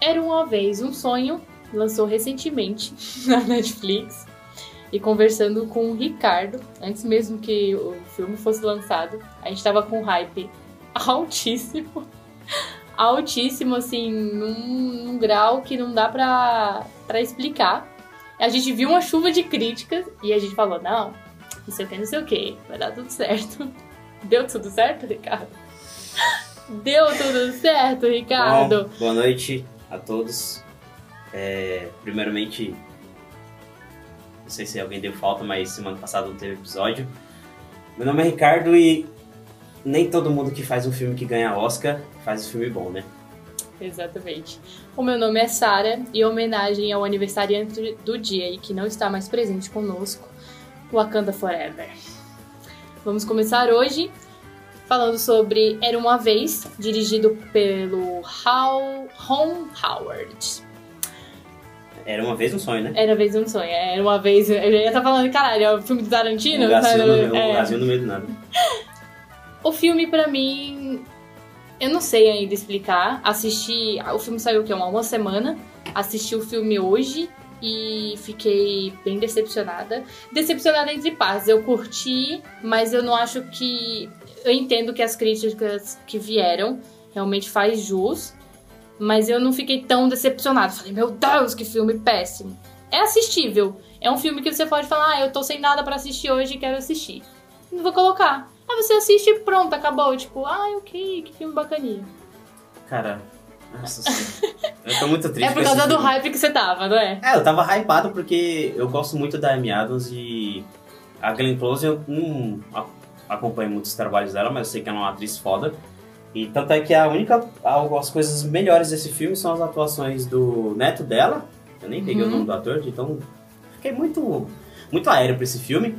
Era uma vez um sonho, lançou recentemente na Netflix. E conversando com o Ricardo, antes mesmo que o filme fosse lançado, a gente tava com hype altíssimo. Altíssimo, assim, num, num grau que não dá pra, pra explicar. A gente viu uma chuva de críticas e a gente falou: não, não sei o que, não sei o que, vai dar tudo certo. Deu tudo certo, Ricardo? Deu tudo certo, Ricardo? Bom, boa noite a todos. É, primeiramente, não sei se alguém deu falta, mas semana passada não teve episódio. Meu nome é Ricardo e nem todo mundo que faz um filme que ganha Oscar faz um filme bom, né? Exatamente. O meu nome é Sara e em homenagem ao aniversariante do dia e que não está mais presente conosco, Wakanda Forever. Vamos começar hoje falando sobre Era uma Vez, dirigido pelo Hal, Ron Howard. Era uma vez um sonho, né? Era uma vez um sonho. Era uma vez. Eu já ia estar falando, caralho, é o filme do Tarantino? Um gazinho no, um É. gazinho no meio do nada. O filme, pra mim, eu não sei ainda explicar. Assisti. O filme saiu o quê? Uma, semana. Assisti o filme hoje e fiquei bem decepcionada. Decepcionada entre partes. Eu curti, mas eu não acho que. Eu entendo que as críticas que vieram realmente faz jus. Mas eu não fiquei tão decepcionada. Falei, meu Deus, que filme péssimo. É assistível. É um filme que você pode falar, ah, eu tô sem nada pra assistir hoje e quero assistir. Não vou colocar. Aí você assiste e pronto, acabou. Tipo, ah, ok, que filme bacaninha. Cara, nossa senhora. Eu tô muito triste É por causa do filme. hype que você tava, não é? É, eu tava hypado porque eu gosto muito da Amy Adams e a Glenn Close eu não acompanho muitos trabalhos dela, mas eu sei que ela é uma atriz foda. E tanto é que a única, as coisas melhores desse filme são as atuações do neto dela. Eu nem peguei Uhum. o nome do ator, então fiquei muito, muito aéreo pra esse filme.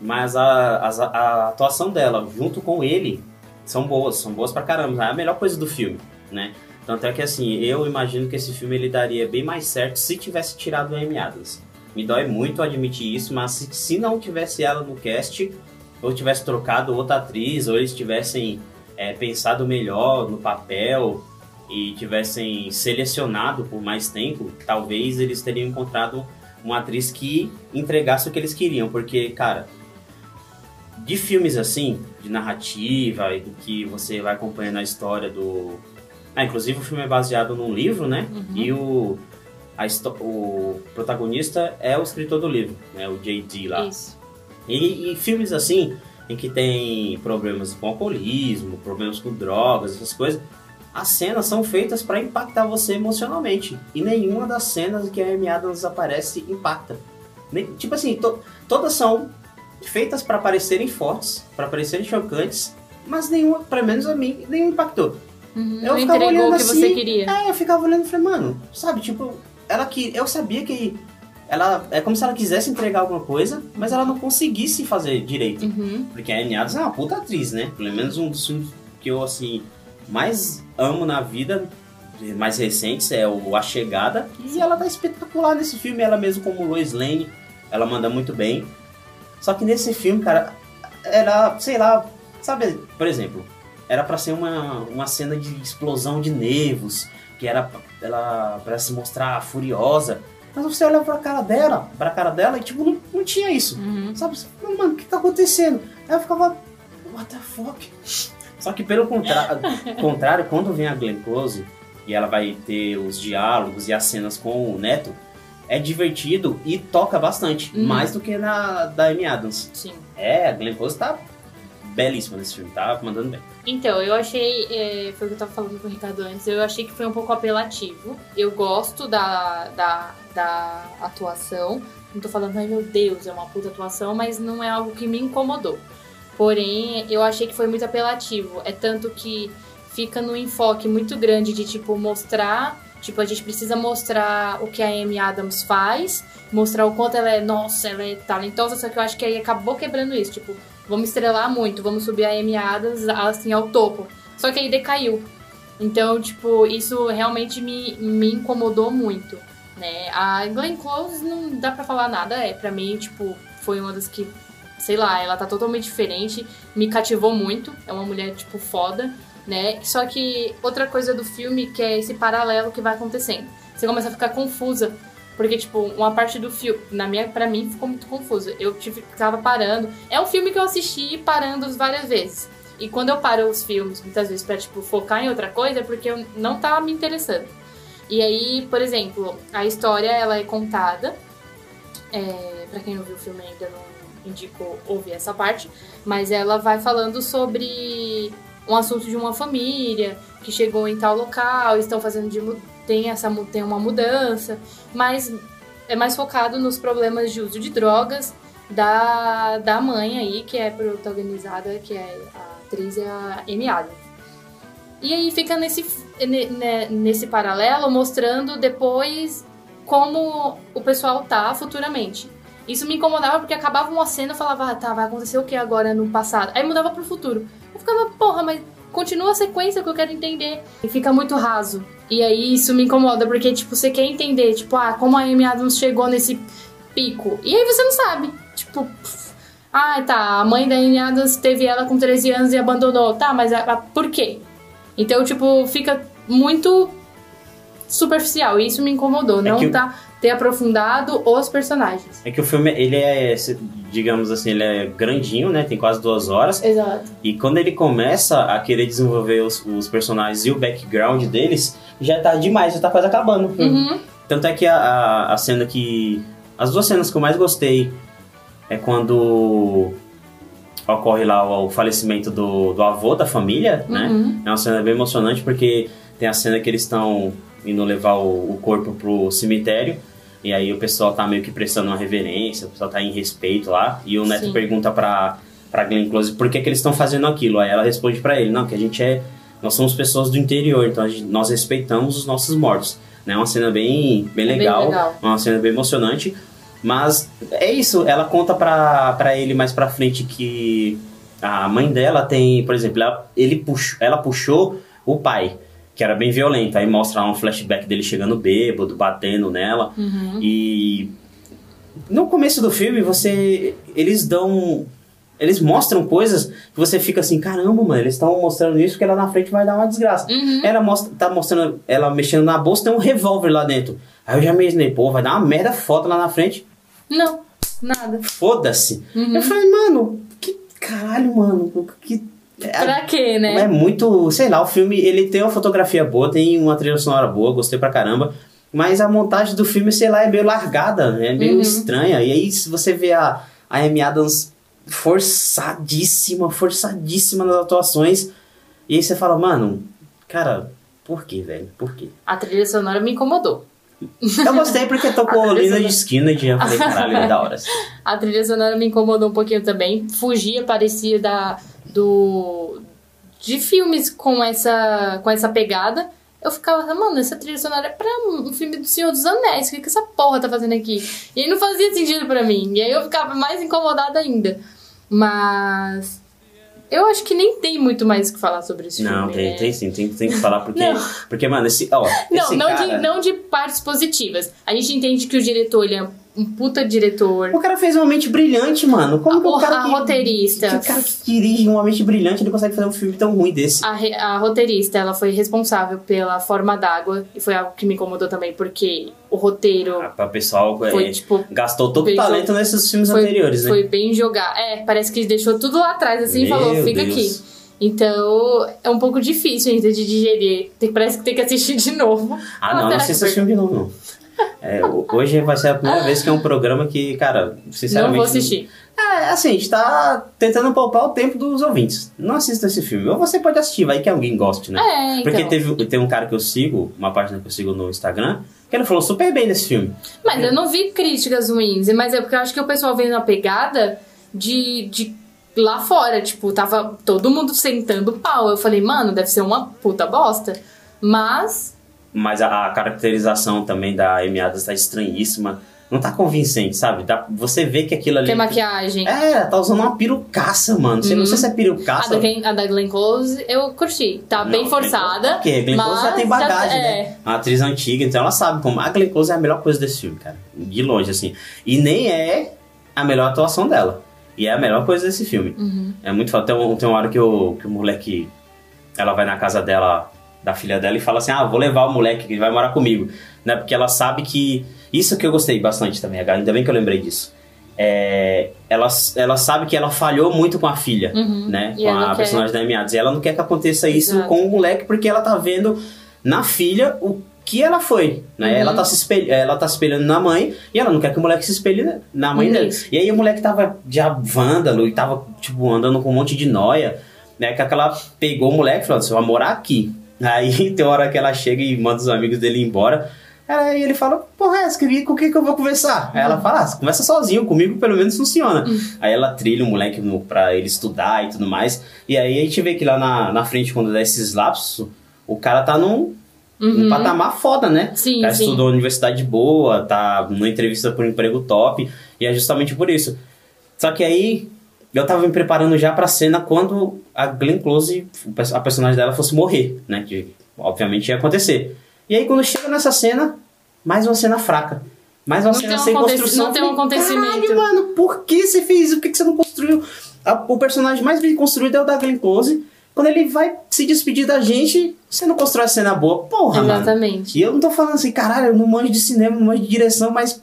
Mas a, as- a atuação dela junto com ele são boas, são boas pra caramba. É a melhor coisa do filme, né? Tanto é que assim, eu imagino que esse filme ele daria bem mais certo se tivesse tirado a Amy Adams. Me dói muito admitir isso, mas se, se não tivesse ela no cast, ou tivesse trocado outra atriz, ou eles tivessem é, pensado melhor no papel e tivessem selecionado por mais tempo, talvez eles teriam encontrado uma atriz que entregasse o que eles queriam, porque, cara, de filmes assim, de narrativa e do que você vai acompanhando a história do. Ah, inclusive o filme é baseado num livro, né? E o, a o protagonista é o escritor do livro, né? O J.D. lá. Isso. E, e filmes assim, em que tem problemas com alcoolismo, problemas com drogas, essas coisas, as cenas são feitas para impactar você emocionalmente. E nenhuma das cenas que a Amy Adams aparece impacta. Tipo assim, to- todas são feitas para parecerem fortes, para parecerem chocantes, mas nenhuma, pelo menos a mim, nenhuma impactou. Uhum. Eu Não ficava entregou o olhando que assim, você queria. É, eu ficava olhando e falei, mano, sabe, tipo, ela que. Eu sabia que. Ela. É como se ela quisesse entregar alguma coisa, mas ela não conseguisse fazer direito. Uhum. Porque a Amy Adams é uma puta atriz, né? Pelo menos um dos filmes que eu, assim, mais amo na vida, mais recentes, é o A Chegada. E ela tá espetacular nesse filme, ela mesmo como Lois Lane, ela manda muito bem. Só que nesse filme, cara, era, sei lá, sabe, por exemplo, era pra ser uma, uma cena de explosão de nervos, que era ela para se mostrar furiosa. Mas você olha pra cara dela, pra cara dela e tipo, não, não tinha isso. Uhum. Sabe? Você fala, Mano, o que tá acontecendo? Aí eu ficava, what the fuck? Só que pelo contra- contrário, quando vem a Glenn Close e ela vai ter os diálogos e as cenas com o Neto, é divertido e toca bastante, Uhum. mais do que na da Amy Adams. Sim. É, a Glenn Close tá belíssima nesse filme, tá mandando bem. Então, eu achei. é, foi o que eu tava falando com o Ricardo antes. Eu achei que foi um pouco apelativo. Eu gosto da, da, da atuação. Não tô falando, ai meu Deus, é uma puta atuação, mas não é algo que me incomodou. Porém, eu achei que foi muito apelativo. É tanto que fica no enfoque muito grande de, tipo, mostrar. Tipo, a gente precisa mostrar o que a Amy Adams faz, mostrar o quanto ela é, nossa, ela é talentosa, só que eu acho que aí acabou quebrando isso. Tipo, vamos estrelar muito, vamos subir a Amy Adams assim ao topo. Só que aí decaiu. Então, tipo, isso realmente me, me incomodou muito, né? A Glenn Close não dá pra falar nada, é, pra mim, tipo, foi uma das que, sei lá, ela tá totalmente diferente, me cativou muito, é uma mulher, tipo, foda, né? Só que outra coisa do filme que é esse paralelo que vai acontecendo. Você começa a ficar confusa, porque, tipo, uma parte do filme, na minha, pra mim, ficou muito confusa. Eu tive, ficava parando. É um filme que eu assisti parando várias vezes. E quando eu paro os filmes, muitas vezes, pra, tipo, focar em outra coisa, é porque eu não tava me interessando. E aí, por exemplo, a história, ela é contada. É, pra quem não viu o filme ainda, não indico ouvir essa parte. Mas ela vai falando sobre um assunto de uma família que chegou em tal local, estão fazendo de tem essa tem uma mudança, mas é mais focado nos problemas de uso de drogas da, da mãe aí, que é protagonizada, que é a atriz é a Amy. E aí fica nesse, nesse paralelo mostrando depois como o pessoal tá futuramente. Isso me incomodava porque acabava uma cena e falava, ah, tá, vai acontecer o que agora no passado? Aí mudava pro futuro. Ficava, porra, mas continua a sequência que eu quero entender. E fica muito raso. E aí isso me incomoda, porque, tipo, você quer entender, tipo, ah, como a Amy Adams chegou nesse pico. E aí você não sabe. Tipo, pff, ah, tá, a mãe da Amy Adams teve ela com 13 anos e abandonou. Tá, mas a, a, por quê? Então, tipo, fica muito superficial. E isso me incomodou. É não tá ter aprofundado os personagens. É que o filme, ele é, digamos assim, ele é grandinho, né? Tem quase duas horas. Exato. E quando ele começa a querer desenvolver os, os personagens e o background deles, já tá demais, já tá quase acabando. Uhum. Tanto é que a, a, a, cena que. As duas cenas que eu mais gostei é quando ocorre lá o, o falecimento do, do avô da família, né? uhum. né? É uma cena bem emocionante porque tem a cena que eles estão indo levar o, o corpo pro cemitério. E aí o pessoal tá meio que prestando uma reverência, o pessoal tá em respeito lá. E o Neto Sim. pergunta pra, pra Glenn Close por que, que eles estão fazendo aquilo. Aí ela responde para ele, não, que a gente é nós somos pessoas do interior, então gente, nós respeitamos os nossos mortos. Né? Uma cena bem, bem, legal, bem legal, uma cena bem emocionante. Mas é isso, ela conta pra, pra ele mais pra frente que a mãe dela tem, por exemplo, ela, ele puxou, ela puxou o pai, que era bem violento. Aí mostra um flashback dele chegando bêbado, batendo nela. Uhum. E no começo do filme, você. Eles dão eles mostram coisas que você fica assim, caramba, mano, eles estão mostrando isso porque ela na frente vai dar uma desgraça. Uhum. Ela mostra, tá mostrando ela mexendo na bolsa, tem um revólver lá dentro. Aí eu já imaginei, pô, vai dar uma merda foto lá na frente. Não, nada. Foda-se. Uhum. Eu falei, mano, que caralho, mano, que. É, pra quê, né? É muito, sei lá, o filme, ele tem uma fotografia boa, tem uma trilha sonora boa, gostei pra caramba. Mas a montagem do filme, sei lá, é meio largada, é meio uhum. estranha. E aí, se você vê a, a Amy Adams forçadíssima, forçadíssima nas atuações. E aí você fala, mano, cara, por que, velho? Por quê? A trilha sonora me incomodou. Eu gostei porque tocou Lina de Esquina e eu falei, caralho, é da hora. A trilha sonora me incomodou um pouquinho também. Fugia, parecia da, do, de filmes com essa, com essa pegada. Eu ficava, mano, essa trilha sonora é pra um filme do Senhor dos Anéis. O que, que essa porra tá fazendo aqui? E aí não fazia sentido pra mim. E aí eu ficava mais incomodada ainda. Mas. Eu acho que nem tem muito mais o que falar sobre esse não, filme. Não, tem, né? tem sim, tem, tem que falar porque. porque, mano, esse. Ó, não, esse não, cara... de, não de partes positivas. A gente entende que o diretor ele é um puta diretor. O cara fez uma mente brilhante, mano. Como a, que o cara. A que, roteirista. Que, o cara que dirige uma mente brilhante ele consegue fazer um filme tão ruim desse? A, a roteirista, ela foi responsável pela forma d'água. E foi algo que me incomodou também, porque o roteiro. Ah, pra pessoal. Foi, é, tipo, gastou todo o talento nesses filmes foi, anteriores, né? Foi bem jogar. É, parece que deixou tudo lá atrás, assim, Meu e falou: fica Deus. aqui. Então, é um pouco difícil ainda de digerir. Tem, parece que tem que assistir de novo. Ah, não, não assista esse filme de novo, não. É, hoje vai ser a primeira vez que é um programa que, cara, sinceramente. Não vou assistir. É, assim, a gente tá tentando poupar o tempo dos ouvintes. Não assista esse filme. Ou você pode assistir, vai que alguém goste, né? É, então. Porque teve, tem um cara que eu sigo, uma página que eu sigo no Instagram, que ele falou super bem desse filme. Mas eu não vi críticas ruins, mas é porque eu acho que o pessoal veio na pegada de, de lá fora, tipo, tava todo mundo sentando pau. Eu falei, mano, deve ser uma puta bosta. Mas mas a, a caracterização também da Amy Adams tá estranhíssima. não tá convincente, sabe? Dá, você vê que aquilo ali. Tem maquiagem. É, tá usando uma perucaça, mano. Você Uhum. não sei se é A perucaça. da, Glenn, a da Glenn Close eu curti. Tá bem Não, forçada. Porque Glenn Close já tem bagagem, é. né? Uma atriz antiga, então ela sabe como. A Glenn Close é a melhor coisa desse filme, cara. De longe, assim. E nem é a melhor atuação dela. E é a melhor coisa desse filme. Uhum. É muito foda. Tem, tem uma hora que o, que o moleque. Ela vai na casa dela, da filha dela, e fala assim: Ah, vou levar o moleque que vai morar comigo. Né? Porque ela sabe que. Isso que eu gostei bastante também, ainda bem que eu lembrei disso. É, ela, ela sabe que ela falhou muito com a filha, Uhum. né? E Com a quer- personagem da Amy. E ela não quer que aconteça isso Exato. com o moleque, porque ela tá vendo na filha o que ela foi, né? Uhum. Ela, tá se espelha, ela tá se espelhando na mãe e ela não quer que o moleque se espelhe na mãe dele. Isso. E aí o moleque tava já vândalo e tava, tipo, andando com um monte de noia, né? Que ela pegou o moleque e falou, você vai morar aqui. Aí tem hora que ela chega e manda os amigos dele embora. Aí ele fala, porra, que com quem que eu vou conversar? Aí ela fala, ah, conversa sozinho, comigo pelo menos funciona. Aí ela trilha o moleque no, pra ele estudar e tudo mais. E aí a gente vê que lá na, na frente, quando dá esses lapsos, o cara tá num, num Uhum. patamar foda, né? Sim, o cara sim. estudou na universidade boa, tá numa entrevista por um emprego top, e é justamente por isso. Só que aí eu tava me preparando já pra cena quando a Glenn Close, a personagem dela, fosse morrer, né? Que obviamente ia acontecer. E aí quando chega nessa cena, mais uma cena fraca. Mais uma Não cena sem construção. não tem um acontecimento. Caralho, mano, por que você fez isso? Por que que você não construiu? A- o personagem mais bem construído é o da Glenn Close. Quando ele vai se despedir da gente, você não constrói a cena boa. Porra, mano. Exatamente. E eu não tô falando assim, caralho, eu não manjo de cinema, não manjo de direção, mas.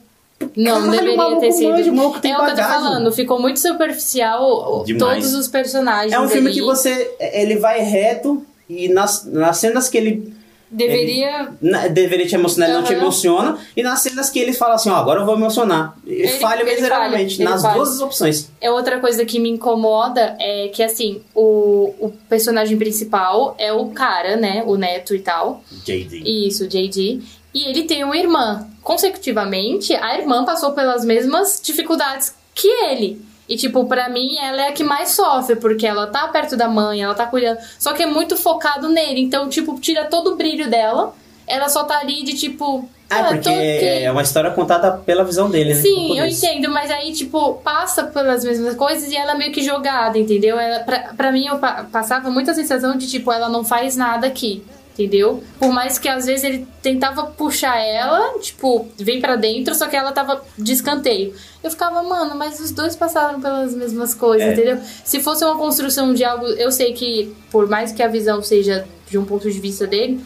Não, caralho, deveria maluco ter sido. manja, maluco tem é o que eu tô bagagem. falando, ficou muito superficial Demais. todos os personagens. É um filme ali. que você. Ele vai reto e nas, nas cenas que ele. Deveria. na- deveria te emocionar, ele não te emociona. E nas cenas que ele fala assim, ó, agora eu vou emocionar. Ele, Ele- falha ele miseravelmente. ele nas falha. duas opções. É outra coisa que me incomoda é que, assim, o, o personagem principal é o cara, né? O neto e tal. JD. Isso, JD. E ele tem uma irmã. Consecutivamente, a irmã passou pelas mesmas dificuldades que ele. E, tipo, pra mim, ela é a que mais sofre, porque ela tá perto da mãe, ela tá cuidando. Só que é muito focado nele. Então, tipo, tira todo o brilho dela. Ela só tá ali de tipo. Ah, ah, porque ok. é uma história contada pela visão dele, né? Sim, eu isso. entendo, mas aí, tipo, passa pelas mesmas coisas e ela é meio que jogada, entendeu? Ela, pra, pra mim, eu pa- passava muita sensação de, tipo, ela não faz nada aqui, entendeu? Por mais que às vezes ele tentava puxar ela, tipo, vem pra dentro, só que ela tava de escanteio. Eu ficava, mano, mas os dois passaram pelas mesmas coisas, É. entendeu? Se fosse uma construção de algo, eu sei que, por mais que a visão seja de um ponto de vista dele,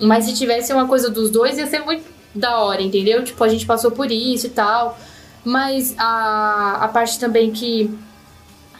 mas se tivesse uma coisa dos dois, ia ser muito da hora, entendeu? Tipo, a gente passou por isso e tal. Mas a, a parte também que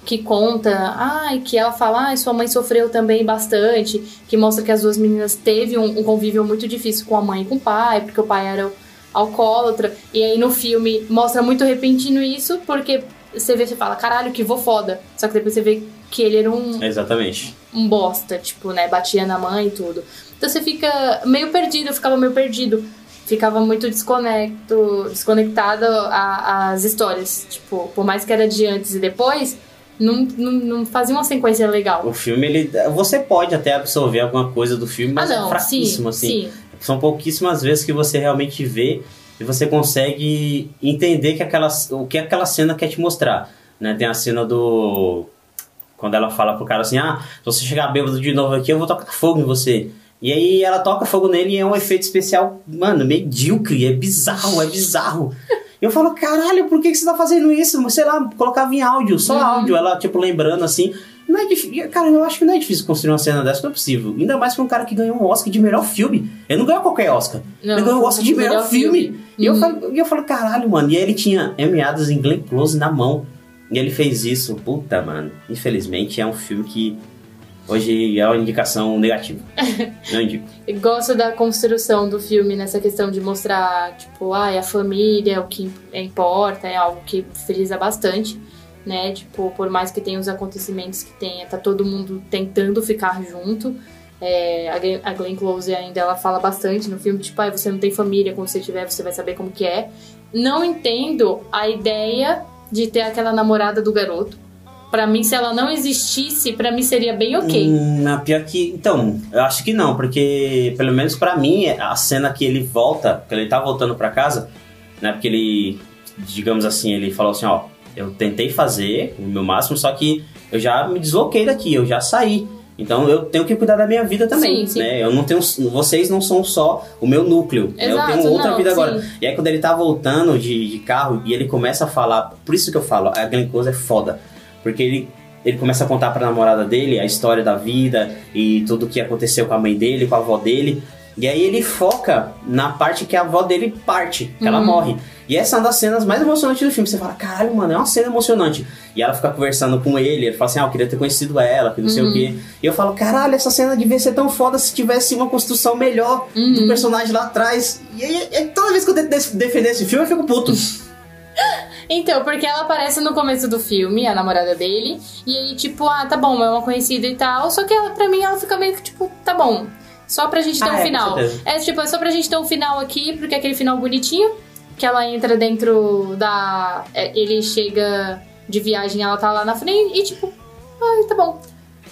que conta, ai, que ela fala, ai, sua mãe sofreu também bastante, que mostra que as duas meninas teve um, um convívio muito difícil com a mãe e com o pai, porque o pai era alcoólatra, e aí no filme mostra muito repentino isso, porque você vê, você fala, caralho, que vô foda. Só que depois você vê que ele era um, Exatamente. um bosta, tipo, né? Batia na mãe e tudo. Então você fica meio perdido, eu ficava meio perdido. Ficava muito desconecto, desconectado às histórias. Tipo, por mais que era de antes e depois, não, não, não fazia uma sequência legal. O filme, ele. Você pode até absorver alguma coisa do filme, mas ah, é não, fraquíssimo, sim, assim. sim. São pouquíssimas vezes que você realmente vê e você consegue entender que aquela, o que aquela cena quer te mostrar. Né? Tem a cena do. Quando ela fala pro cara assim: Ah, se você chegar bêbado de novo aqui, eu vou tocar fogo em você. E aí ela toca fogo nele e é um efeito especial, mano, medíocre, é bizarro, é bizarro. E eu falo, caralho, por que, que você tá fazendo isso? Sei lá, colocava em áudio, só Uhum. áudio, ela, tipo, lembrando assim. Não é difícil. Cara, eu acho que não é difícil construir uma cena dessa, não é possível. Ainda mais pra um cara que ganhou um Oscar de melhor filme. Ele não ganhou qualquer Oscar. Não, ele ganhou o Oscar de melhor, melhor filme. filme. E eu, Uhum. falo, e eu falo, caralho, mano. E aí ele tinha meadas em Glenn Close na mão. E ele fez isso. Puta, mano. Infelizmente é um filme que hoje é uma indicação negativa. não indico. Gosto da construção do filme nessa questão de mostrar, tipo, ai, a família, o que importa, é algo que frisa bastante, né? Tipo, por mais que tenha os acontecimentos que tenha, tá todo mundo tentando ficar junto. É, a Glenn- Close ainda ela fala bastante no filme, tipo, ai, você não tem família, quando você tiver, você vai saber como que é. Não entendo a ideia de ter aquela namorada do garoto. Pra mim, se ela não existisse, pra mim seria bem ok. Hum, pior que. Então, eu acho que não, porque, pelo menos pra mim, a cena que ele volta, que ele tá voltando pra casa, né? Porque ele, digamos assim, ele falou assim, ó, eu tentei fazer o meu máximo, só que eu já me desloquei daqui, eu já saí. Então eu tenho que cuidar da minha vida também, Sim, sim. né? Eu não tenho, vocês não são só o meu núcleo, né? eu Exato, tenho outra não, vida agora. sim. E aí quando ele tá voltando de, de carro e ele começa a falar, por isso que eu falo, a Glenn Close é foda, porque ele ele começa a contar pra namorada dele a história da vida e tudo o que aconteceu com a mãe dele, com a avó dele. E aí ele foca na parte que a avó dele parte, que ela Uhum. morre. E essa é uma das cenas mais emocionantes do filme. Você fala, caralho, mano, é uma cena emocionante. E ela fica conversando com ele, ele fala assim, ah, eu queria ter conhecido ela, que não sei o Uhum. quê. E eu falo, caralho, essa cena devia ser tão foda se tivesse uma construção melhor do Uhum. personagem lá atrás. E aí, é- toda vez que eu tento de- defender esse filme, eu fico puto. Então, porque ela aparece no começo do filme, a namorada dele, e aí, tipo, ah, tá bom, é uma conhecida e tal, só que ela, pra mim ela fica meio que, tipo, tá bom, só pra gente ter Ah, um é, final. É, tipo, é só pra gente ter um final aqui, porque é aquele final bonitinho, que ela entra dentro da. é, ele chega de viagem, ela tá lá na frente, e tipo, ah, tá bom.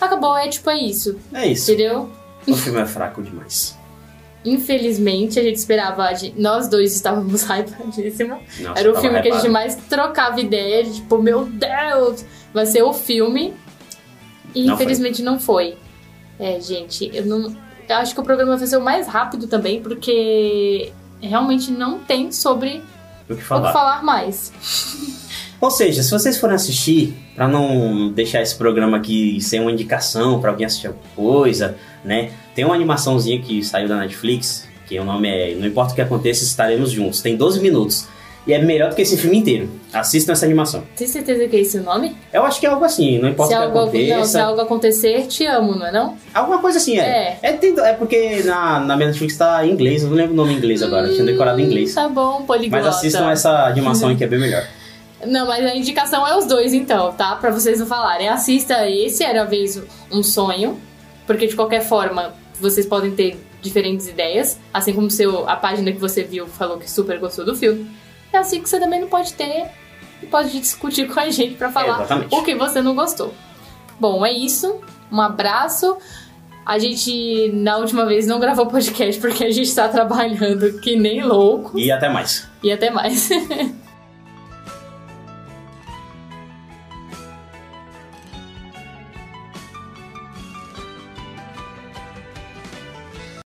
Acabou, é tipo, é isso, É isso. entendeu? O filme é fraco demais. Infelizmente, a gente esperava, a gente- nós dois estávamos hypadíssimos. Era o filme que a gente hypado. mais trocava ideia, de, tipo, meu Deus, vai ser o filme. E Não infelizmente não foi. É, gente, eu não. Eu acho que o programa vai ser o mais rápido também, porque realmente não tem sobre O que o falar. que falar mais. Ou seja, se vocês forem assistir, pra não deixar esse programa aqui sem uma indicação pra alguém assistir alguma coisa, né? Tem uma animaçãozinha que saiu da Netflix, que o nome é Não Importa o que aconteça, estaremos juntos. Tem 12 minutos. E é melhor do que esse filme inteiro. Assistam essa animação. Tem certeza que é esse o nome? Eu acho que é algo assim, não importa se, o que algo, não, se aconteça. algo acontecer, te amo, não é não? Alguma coisa assim, é. É, tem- é porque na, na minha Netflix tá em inglês, eu não lembro o nome em inglês agora, eu tinha decorado em inglês. Tá bom, poliglota. Mas assistam essa animação aí que é bem melhor. Não, mas a indicação é os dois, então, tá? Pra vocês não falarem. Assista esse, era vez um sonho. Porque, de qualquer forma, vocês podem ter diferentes ideias. Assim como seu, a página que você viu falou que super gostou do filme. É assim que você também não pode ter e pode discutir com a gente pra falar exatamente. o que você não gostou. Bom, é isso. Um abraço. A gente, na última vez, não gravou podcast porque a gente tá trabalhando que nem louco. E até mais. E até mais.